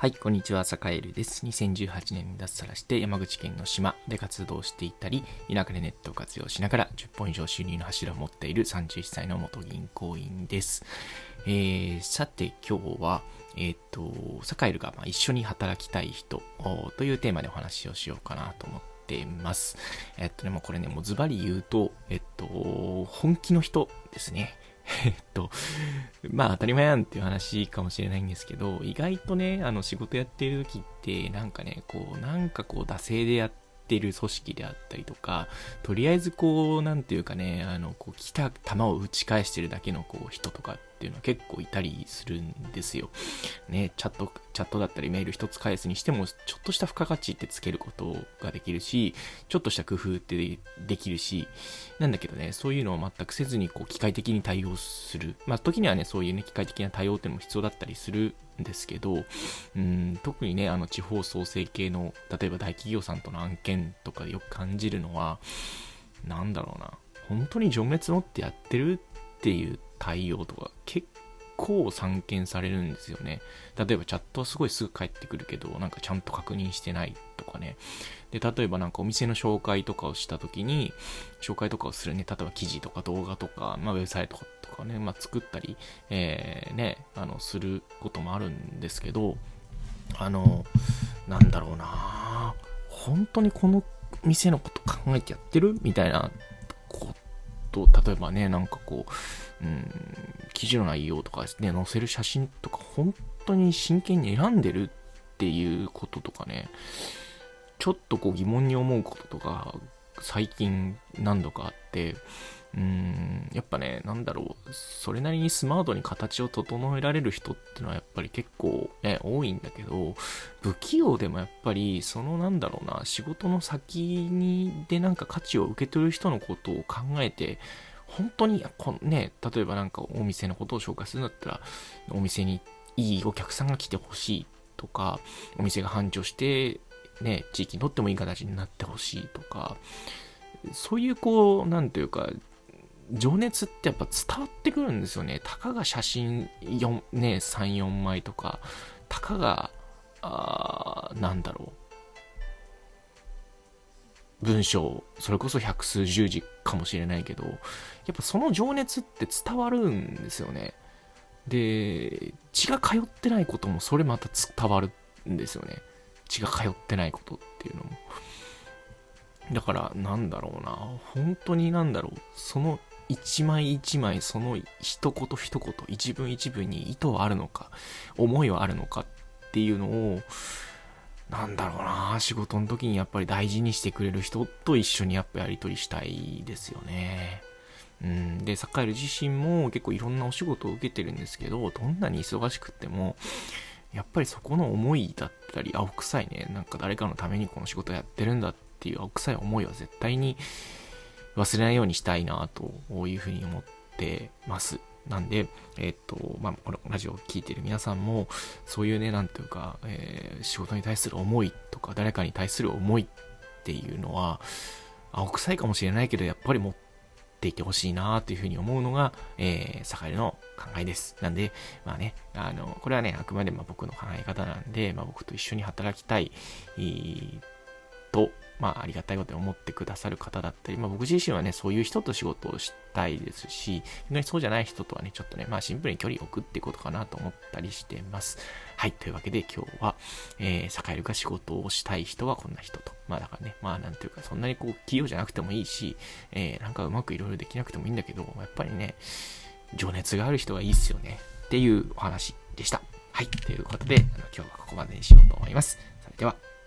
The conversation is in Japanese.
はい、こんにちは、坂エルです。2018年に脱サラして山口県の島で活動していたり、田舎でネットを活用しながら10本以上収入の柱を持っている31歳の元銀行員です。えー、さて今日は、えっ、ー、と、坂エルがま一緒に働きたい人というテーマでお話をしようかなと思っています。えっとね、もうこれね、もうズバリ言うと、えっと、本気の人ですね。えっと、まあ当たり前やんっていう話かもしれないんですけど、意外とね、あの仕事やってる時って、なんかね、こう、なんかこう、惰性でやってる組織であったりとか、とりあえずこう、なんていうかね、あの、こう、来た球を打ち返してるだけのこう、人とかっっていうのは結構いたりするんですよ。ね、チャット、チャットだったりメール一つ返すにしても、ちょっとした付加価値ってつけることができるし、ちょっとした工夫ってできるし、なんだけどね、そういうのを全くせずに、こう、機械的に対応する。まあ、時にはね、そういうね、機械的な対応っていうのも必要だったりするんですけど、うん、特にね、あの、地方創生系の、例えば大企業さんとの案件とかでよく感じるのは、なんだろうな、本当に情熱持ってやってるっていう対応とか結構散見されるんですよね。例えばチャットはすごいすぐ返ってくるけど、なんかちゃんと確認してないとかね。で、例えばなんかお店の紹介とかをした時に、紹介とかをするね、例えば記事とか動画とか、まあウェブサイトとかね、まあ作ったり、えー、ね、あの、することもあるんですけど、あの、なんだろうな本当にこの店のこと考えてやってる？みたいなと例えばね、なんかこう、うん、記事の内容とかですね、載せる写真とか、本当に真剣に選んでるっていうこととかね、ちょっとこう疑問に思うこととか、最近何度かあって、うん、やっぱね、なんだろう、それなりにスマートに形を整えられる人ってのはやっぱり結構ね、多いんだけど、不器用でもやっぱり、そのなんだろうな、仕事の先にでなんか価値を受け取る人のことを考えて、本当に、こね、例えばなんかお店のことを紹介するんだったら、お店にいいお客さんが来てほしいとか、お店が繁盛して、ね、地域にとってもいい形になってほしいとか、そういうこう、なんていうか、情熱ってやっぱ伝わってくるんですよね。たかが写真4、ね、3、4枚とか、たかが、あなんだろう。文章、それこそ百数十字かもしれないけど、やっぱその情熱って伝わるんですよね。で、血が通ってないこともそれまた伝わるんですよね。血が通ってないことっていうのも。だから、なんだろうな。本当になんだろう。その一枚一枚その一言一言一文一文に意図はあるのか思いはあるのかっていうのをなんだろうな仕事の時にやっぱり大事にしてくれる人と一緒にやっぱやり取りしたいですよね。うん、で、サッカール自身も結構いろんなお仕事を受けてるんですけど、どんなに忙しくっても、やっぱりそこの思いだったり、青臭いね、なんか誰かのためにこの仕事やってるんだっていう青臭い思いは絶対に忘れないようにしたいなというふうに思ってます。なんで、えっと、まあ、このラジオを聴いてる皆さんも、そういうね、なんていうか、えー、仕事に対する思いとか、誰かに対する思いっていうのは、青臭いかもしれないけど、やっぱり持っていてほしいなというふうに思うのが、えー、坂井の考えです。なんで、まあね、あの、これはね、あくまでも僕の考え方なんで、まあ、僕と一緒に働きたい、と、まあ、ありがたいことに思ってくださる方だったり、まあ、僕自身はね、そういう人と仕事をしたいですし、そうじゃない人とはね、ちょっとね、まあ、シンプルに距離を置くってことかなと思ったりしてます。はい、というわけで今日は、えー、栄えるが仕事をしたい人はこんな人と。まあ、だからね、まあ、なんていうか、そんなにこう、企業じゃなくてもいいし、えー、なんかうまくいろいろできなくてもいいんだけど、やっぱりね、情熱がある人がいいっすよね。っていうお話でした。はい、ということで、あの今日はここまでにしようと思います。それでは。